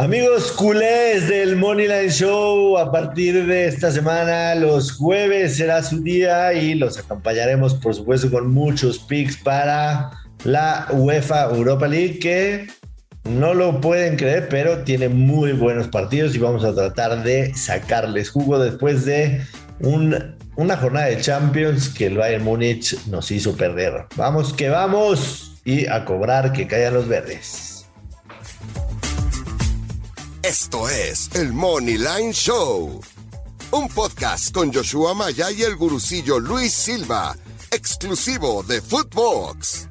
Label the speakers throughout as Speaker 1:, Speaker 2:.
Speaker 1: Amigos culés del Moneyline Show, a partir de esta semana, los jueves será su día y los acompañaremos, por supuesto, con muchos picks para la UEFA Europa League, que no lo pueden creer, pero tiene muy buenos partidos y vamos a tratar de sacarles jugo después de una jornada de Champions que el Bayern Múnich nos hizo perder. Vamos que vamos y a cobrar que caigan los verdes.
Speaker 2: Esto es el Money Line Show, un podcast con Joshua Maya y el gurucillo Luis Silva, exclusivo de Footbox.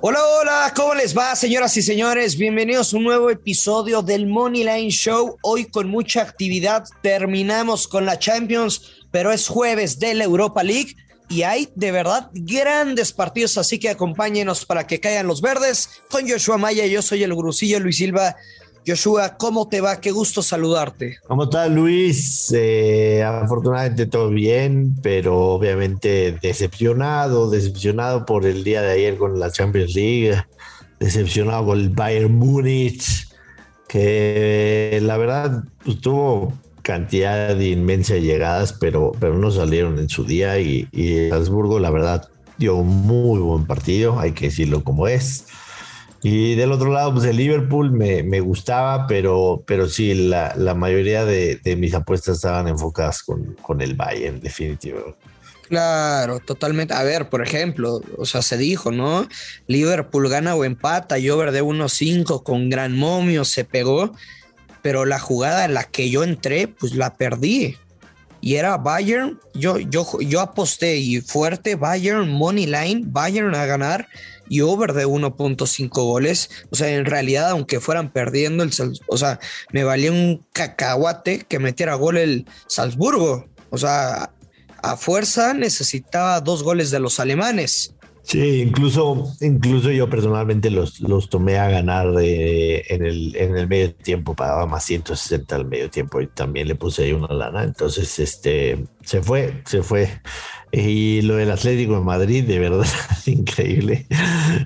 Speaker 3: Hola, hola, ¿cómo les va, señoras y señores? Bienvenidos a un nuevo episodio del Money Line Show. Hoy con mucha actividad terminamos con la Champions, pero es jueves de la Europa League y hay de verdad grandes partidos, así que acompáñenos para que caigan los verdes. Con Joshua Maya, yo soy el gurucillo Luis Silva. Joshua, ¿cómo te va? Qué gusto saludarte.
Speaker 1: ¿Cómo estás, Luis? Eh, afortunadamente todo bien, pero obviamente decepcionado, decepcionado por el día de ayer con la Champions League, decepcionado con el Bayern Múnich, que la verdad pues, tuvo cantidad de llegadas, pero, pero no salieron en su día y, y Salzburgo, la verdad, dio un muy buen partido, hay que decirlo como es. Y del otro lado, pues el Liverpool me, me gustaba, pero, pero sí, la, la mayoría de, mis apuestas estaban enfocadas con, con el Bayern, definitivo.
Speaker 3: Claro, totalmente. A ver, por ejemplo, o sea, se dijo, ¿no? Liverpool gana o empata, y over de 1-5 con gran momio, se pegó, pero la jugada en la que yo entré, pues la perdí. Y era Bayern, yo, yo, yo aposté y fuerte, Bayern, Money Line, Bayern a ganar y over de 1.5 goles. O sea, en realidad, aunque fueran perdiendo, el o sea, me valía un cacahuate que metiera gol el Salzburgo. O sea, a fuerza necesitaba dos goles de los alemanes.
Speaker 1: Sí, incluso, incluso yo personalmente los, los tomé a ganar en, el, en el medio tiempo, pagaba más 160 al medio tiempo y también le puse ahí una lana. Entonces, este, se fue, se fue. Y lo del Atlético de Madrid, de verdad, increíble.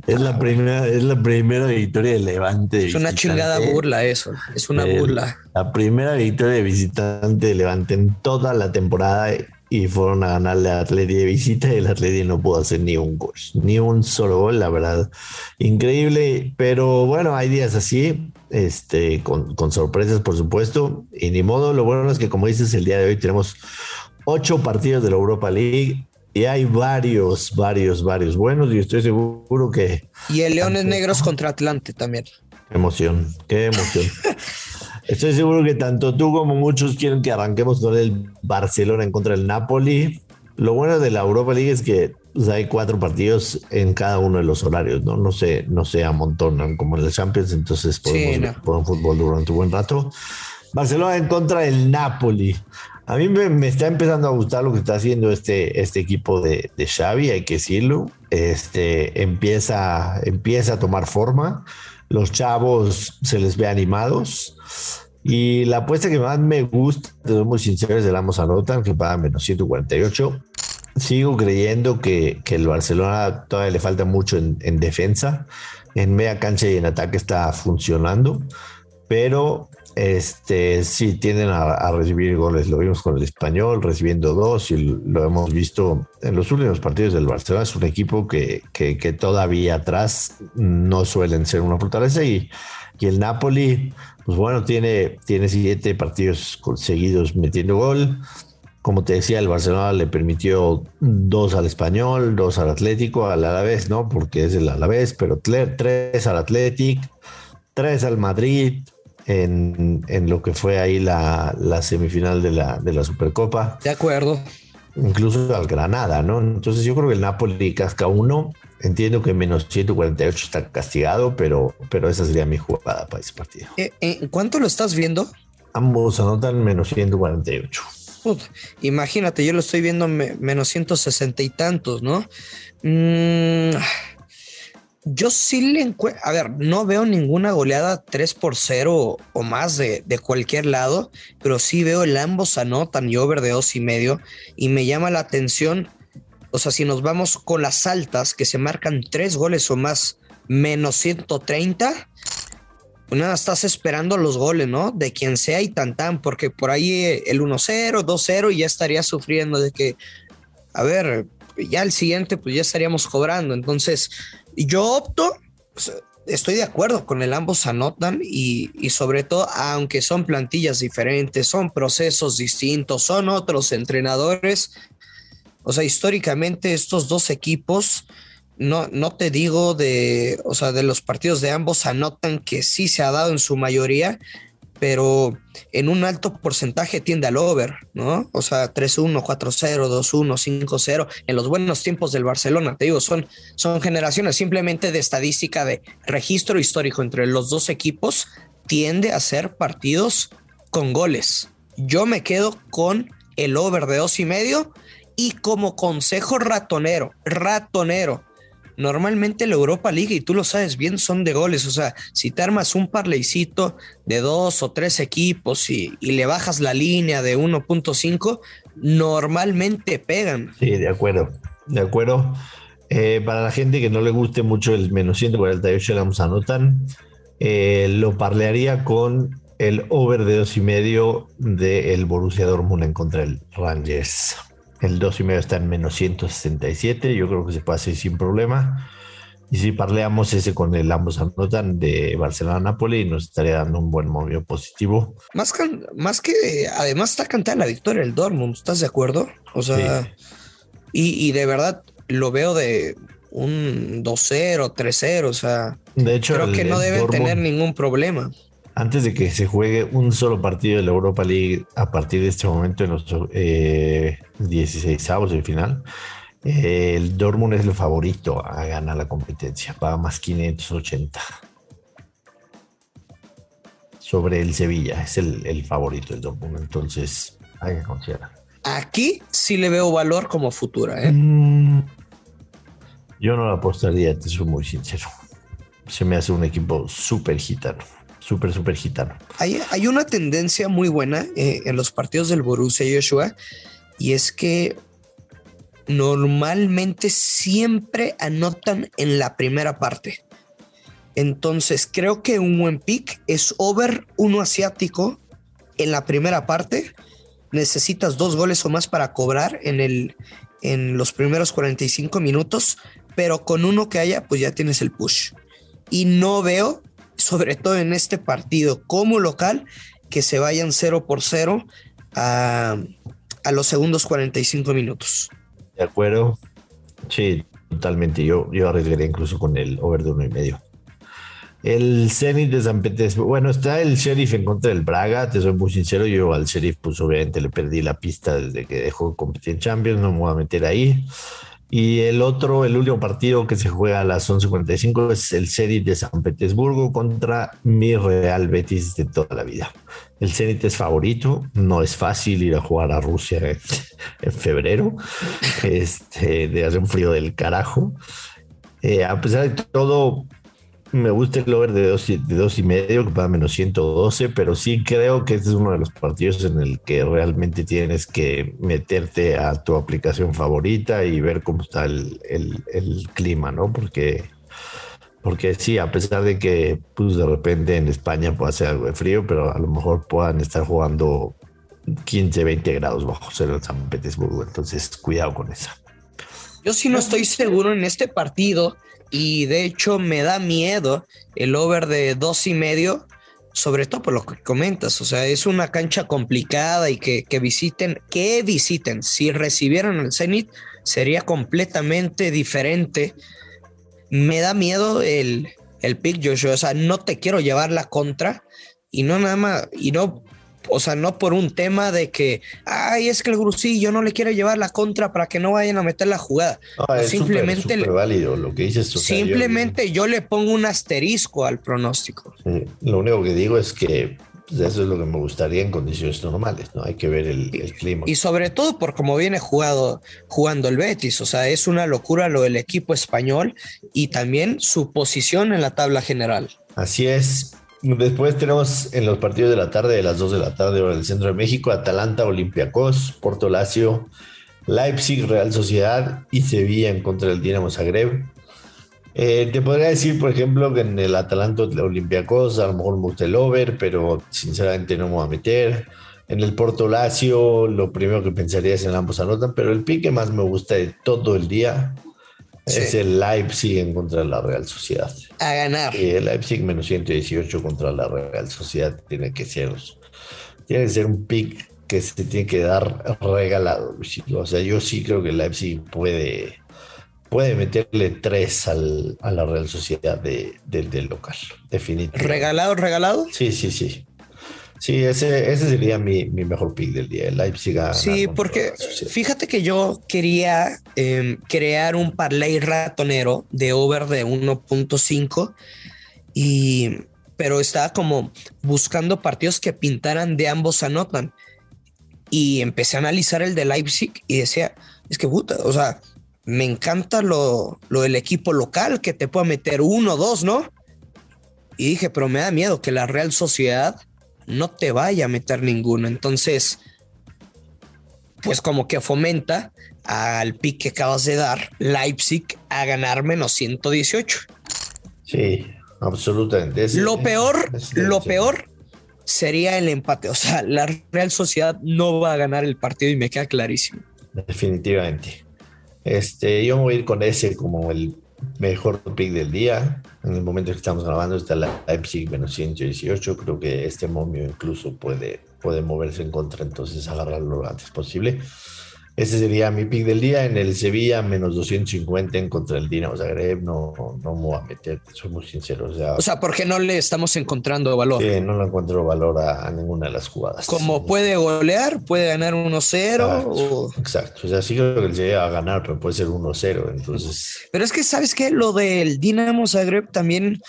Speaker 1: Es la primera, es la primera victoria de Levante.
Speaker 3: es una chingada burla eso, es una burla.
Speaker 1: La primera victoria de visitante de Levante en toda la temporada y fueron a ganarle a Atleti de visita y el Atleti no pudo hacer ni un gol, ni un solo gol, la verdad. Increíble, pero bueno, hay días así, este, con, con sorpresas, por supuesto, y ni modo. Lo bueno es que, como dices, el día de hoy tenemos ocho partidos de la Europa League y hay varios, varios, varios buenos y estoy seguro que...
Speaker 3: Y el Leones Negros contra Atlante también.
Speaker 1: Qué emoción, qué emoción. estoy seguro que tanto tú como muchos quieren que arranquemos con el Barcelona en contra del Napoli. Lo bueno de la Europa League es que hay cuatro partidos en cada uno de los horarios, ¿no? No se, no se amontonan como en la Champions, entonces podemos ver un fútbol durante un buen rato. Barcelona en contra del Napoli. A mí me, está empezando a gustar lo que está haciendo este, este equipo de, de Xavi, hay que decirlo. Este, empieza, empieza a tomar forma. Los chavos se les ve animados. Y la apuesta que más me gusta, de ser muy sincero, es de Lamos Anotan, que paga menos 148. Sigo creyendo que, que, el Barcelona todavía le falta mucho en defensa. En media cancha y en ataque está funcionando. Pero este, sí tienden a, recibir goles. Lo vimos con el español recibiendo dos y lo hemos visto en los últimos partidos del Barcelona. Es un equipo que, que, todavía atrás no suelen ser una fortaleza y, y, el Napoli, pues bueno, tiene, tiene siete partidos seguidos metiendo gol. Como te decía, el Barcelona le permitió dos al español, dos al Atlético, al Alavés, ¿no? Porque es el Alavés, pero tres al Atlético, tres al Madrid, en, en lo que fue ahí la, la semifinal de la, de la Supercopa.
Speaker 3: De acuerdo.
Speaker 1: Incluso al Granada, ¿no? Entonces yo creo que el Napoli casca uno. Entiendo que menos 148 está castigado, pero, pero esa sería mi jugada para ese partido.
Speaker 3: ¿En eh, eh, cuánto lo estás viendo?
Speaker 1: Ambos anotan menos 148.
Speaker 3: imagínate, yo lo estoy viendo menos 160 y tantos, ¿no? Mmm yo sí le encuentro, a ver, no veo ninguna goleada 3 por 0 o más de, cualquier lado, pero sí veo el ambos anotan y over de dos y medio y me llama la atención, o sea, si nos vamos con las altas que se marcan tres goles o más, menos 130 pues nada, estás esperando los goles, ¿no? De quien sea y tan tan, porque por ahí el 1-0, 2-0 y ya estaría sufriendo de que, a ver, ya el siguiente pues ya estaríamos cobrando. Entonces, yo opto, estoy de acuerdo con el ambos anotan y, y, sobre todo, aunque son plantillas diferentes, son procesos distintos, son otros entrenadores. O sea, históricamente estos dos equipos no, no te digo de, o sea, de los partidos de ambos anotan que sí se ha dado en su mayoría, pero en un alto porcentaje tiende al over, ¿no? O sea, 3-1, 4-0, 2-1, 5-0, en los buenos tiempos del Barcelona, te digo, son, son generaciones simplemente de estadística de registro histórico entre los dos equipos, tiende a ser partidos con goles. Yo me quedo con el over de dos y medio y como consejo ratonero, ratonero, normalmente la Europa League, y tú lo sabes bien, son de goles. O sea, si te armas un parleycito de dos o tres equipos y, le bajas la línea de 1.5, normalmente pegan.
Speaker 1: Sí, de acuerdo, de acuerdo. Eh, para la gente que no le guste mucho el menos 148 vamos anotan, eh, lo parlearía con el over de dos y medio del Borussia Dortmund en contra del Rangers. El 2 y medio está en menos 167. Yo creo que se puede hacer sin problema. Y si parleamos ese con el ambos anotan de Barcelona-Napoli, nos estaría dando un buen movimiento positivo.
Speaker 3: Más, más que además está cantada la victoria el Dortmund, ¿estás de acuerdo? O sea, y, de verdad lo veo de un 2-0, 3-0, o sea,
Speaker 1: de hecho,
Speaker 3: creo que no deben tener ningún problema
Speaker 1: antes de que se juegue un solo partido de la Europa League a partir de este momento en los eh, 16 avos del final, eh, el Dortmund es el favorito a ganar la competencia, paga más 580 sobre el Sevilla, es el, favorito del Dortmund, entonces hay que considerar.
Speaker 3: Aquí sí le veo valor como futura. ¿eh?
Speaker 1: Mm, yo no lo apostaría, te soy muy sincero. Se me hace un equipo súper gitano súper, súper gitano.
Speaker 3: Hay, hay, una tendencia muy buena eh, en los partidos del Borussia Joshua y es que normalmente siempre anotan en la primera parte. Entonces creo que un buen pick es over uno asiático en la primera parte. Necesitas dos goles o más para cobrar en, el, en los primeros 45 minutos, pero con uno que haya, pues ya tienes el push. Y no veo sobre todo en este partido como local, que se vayan 0 por 0 a, los segundos 45 minutos.
Speaker 1: De acuerdo. Sí, totalmente. Yo, yo incluso con el over de uno y medio. El Zenit de San Petersburgo. Bueno, está el Sheriff en contra del Braga. Te soy muy sincero. Yo al Sheriff, pues obviamente le perdí la pista desde que dejó de competir en Champions. No me voy a meter ahí. Y el otro, el último partido que se juega a las 11.45 es el Zenit de San Petersburgo contra mi Real Betis de toda la vida. El Zenit es favorito, no es fácil ir a jugar a Rusia en, febrero, este, de hacer un frío del carajo. Eh, a pesar de todo, me gusta el over de dos, y medio, que paga menos 112, pero sí creo que este es uno de los partidos en el que realmente tienes que meterte a tu aplicación favorita y ver cómo está el, clima, ¿no? Porque, porque sí, a pesar de que pues, de repente en España puede hacer algo de frío, pero a lo mejor puedan estar jugando 15, 20 grados bajo cero en San Petersburgo. Entonces, cuidado con eso.
Speaker 3: Yo sí no estoy seguro en este partido y de hecho me da miedo el over de dos y medio, sobre todo por lo que comentas. O sea, es una cancha complicada y que, visiten, que visiten. Si recibieran el Zenit, sería completamente diferente. Me da miedo el, el pick, Joshua. O sea, no te quiero llevar la contra y no nada más, y no o sea, no por un tema de que, ay, es que el Grusillo no le quiere llevar la contra para que no vayan a meter la jugada. simplemente
Speaker 1: válido lo que dices.
Speaker 3: simplemente yo, le pongo un asterisco al pronóstico.
Speaker 1: lo único que digo es que pues, eso es lo que me gustaría en condiciones normales, ¿no? Hay que ver el, clima.
Speaker 3: Y sobre todo por cómo viene jugado, jugando el Betis, o sea, es una locura lo del equipo español y también su posición en la tabla general.
Speaker 1: Así es. Después tenemos en los partidos de la tarde, de las 2 de la tarde, hora del centro de México, Atalanta, Olympiacos, Porto Lacio, Leipzig, Real Sociedad y Sevilla en contra del Dinamo Zagreb. Eh, te podría decir, por ejemplo, que en el Atalanta Olympiacos a lo mejor me gusta el over, pero sinceramente no me voy a meter. En el Porto Lazio, lo primero que pensaría es en ambos anotan, pero el pique más me gusta de todo el día es el Leipzig en contra de la Real Sociedad.
Speaker 3: A ganar.
Speaker 1: Y el Leipzig menos 118 contra la Real Sociedad tiene que ser, tiene que ser un pick que se tiene que dar regalado. O sea, yo sí creo que el Leipzig puede, puede meterle tres al, a la Real Sociedad de, del local, definitivamente.
Speaker 3: ¿Regalado, regalado?
Speaker 1: Sí, sí, sí. Sí, ese, ese sería mi, mi, mejor pick del día, el Leipzig.
Speaker 3: sí, porque fíjate que yo quería em, crear un parlay ratonero de over de 1.5 y pero estaba como buscando partidos que pintaran de ambos anotan y empecé a analizar el de Leipzig y decía, es que puta, o sea, me encanta lo, lo del equipo local que te pueda meter uno, dos, ¿no? Y dije, pero me da miedo que la Real Sociedad no te vaya a meter ninguno. Entonces, pues como que fomenta al pick que acabas de dar, Leipzig, a ganar menos 118.
Speaker 1: Sí, absolutamente.
Speaker 3: lo peor, lo peor sería el empate. O sea, la Real Sociedad no va a ganar el partido y me queda clarísimo.
Speaker 1: Definitivamente. Este, yo voy a ir con ese como el mejor pick del día. En el momento que estamos grabando está la Leipzig menos 118. Creo que este momio incluso puede, puede moverse en contra, entonces agarrarlo lo antes posible. Ese sería mi pick del día. En el Sevilla, menos 250 en contra del Dinamo Zagreb. No, no me voy a meter, soy muy sincero. O sea,
Speaker 3: o sea, porque no le estamos encontrando valor.
Speaker 1: Sí, no le encuentro valor a, ninguna de las jugadas.
Speaker 3: Como puede golear, puede ganar 1-0.
Speaker 1: Exacto, exacto, O sea, sí creo que el Sevilla va a ganar, pero puede ser 1-0. Entonces.
Speaker 3: Pero es que, ¿sabes qué? Lo del Dinamo Zagreb también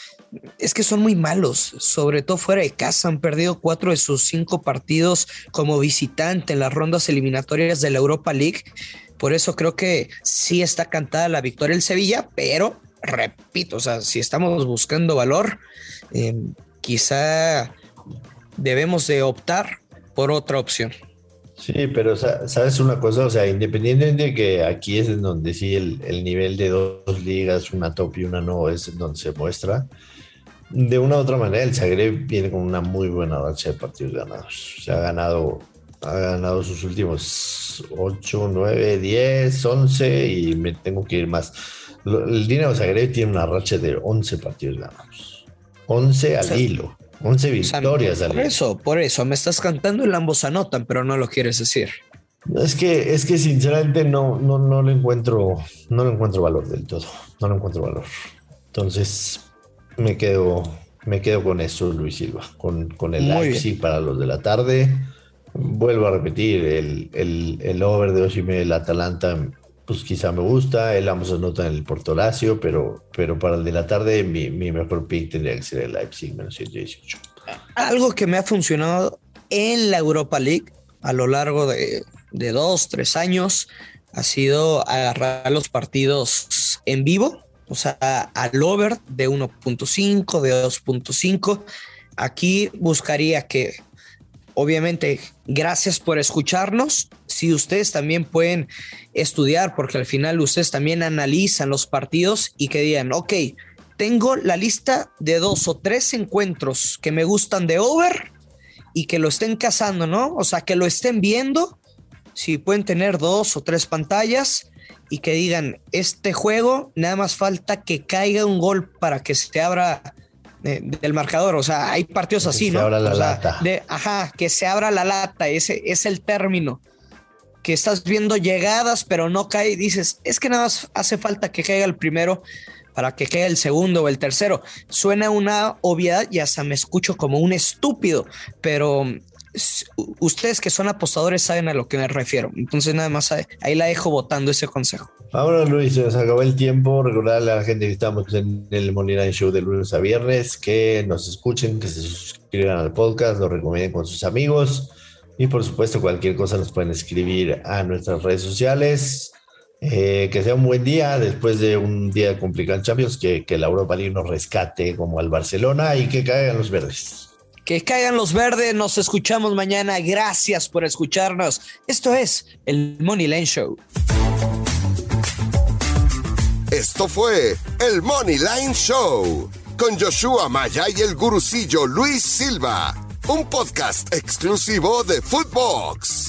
Speaker 3: es que son muy malos, sobre todo fuera de casa. Han perdido cuatro de sus cinco partidos como visitante en las rondas eliminatorias de la Europa League. Por eso creo que sí está cantada la victoria el Sevilla, pero repito, o sea, si estamos buscando valor, eh, quizá debemos de optar por otra opción.
Speaker 1: Sí, pero sabes una cosa, o sea, independientemente de que aquí es en donde sí el, el nivel de dos ligas, una top y una no, es en donde se muestra de una u otra manera, el Zagreb viene con una muy buena racha de partidos ganados. Se ha ganado, ha ganado sus últimos 8, 9, 10, 11 y me tengo que ir más. El Dinamo Zagreb tiene una racha de 11 partidos ganados. 11 al hilo. 11 victorias
Speaker 3: al hilo. Por eso, por eso, me estás cantando y ambos anotan, pero no lo quieres decir.
Speaker 1: Es que, es que sinceramente no, no, no le encuentro, no le encuentro valor del todo. No le encuentro valor. Entonces, me quedo, me quedo con eso, Luis Silva, con, con el Leipzig para los de la tarde. Vuelvo a repetir, el, el, el over de 8 y medio del Atalanta, pues quizá me gusta. El ambos anota en el Porto Lazio, pero, pero para el de la tarde, mi, mi mejor pick tendría que ser el Leipzig menos 118.
Speaker 3: Algo que me ha funcionado en la Europa League a lo largo de, de dos, tres años ha sido agarrar los partidos en vivo o sea, al over de 1.5, de 2.5. Aquí buscaría que, obviamente, gracias por escucharnos. Si ustedes también pueden estudiar, porque al final ustedes también analizan los partidos y que digan, ok, tengo la lista de dos o tres encuentros que me gustan de over y que lo estén cazando, ¿no? O sea, que lo estén viendo. Si pueden tener dos o tres pantallas y que digan, este juego nada más falta que caiga un gol para que se abra eh, del marcador. O sea, hay partidos así, ¿no?
Speaker 1: Se abra la lata.
Speaker 3: De, ajá, que se abra la lata, ese es el término. Que estás viendo llegadas, pero no cae. Dices, es que nada más hace falta que caiga el primero para que caiga el segundo o el tercero. Suena una obviedad y hasta me escucho como un estúpido, pero ustedes que son apostadores saben a lo que me refiero. Entonces nada más ahí, la dejo votando ese consejo.
Speaker 1: Vámonos Luis, se nos acabó el tiempo. Recordarle a la gente que estamos en el Money Show de lunes a viernes que nos escuchen, que se suscriban al podcast, lo recomienden con sus amigos y por supuesto cualquier cosa nos pueden escribir a nuestras redes sociales. Eh, que sea un buen día después de un día complicado en Champions, que, que la Europa League nos rescate como al Barcelona y que caigan los verdes.
Speaker 3: Que caigan los verdes, nos escuchamos mañana. Gracias por escucharnos. Esto es el Money Line Show.
Speaker 2: Esto fue el Money Line Show con Joshua Maya y el gurucillo Luis Silva, un podcast exclusivo de Footbox.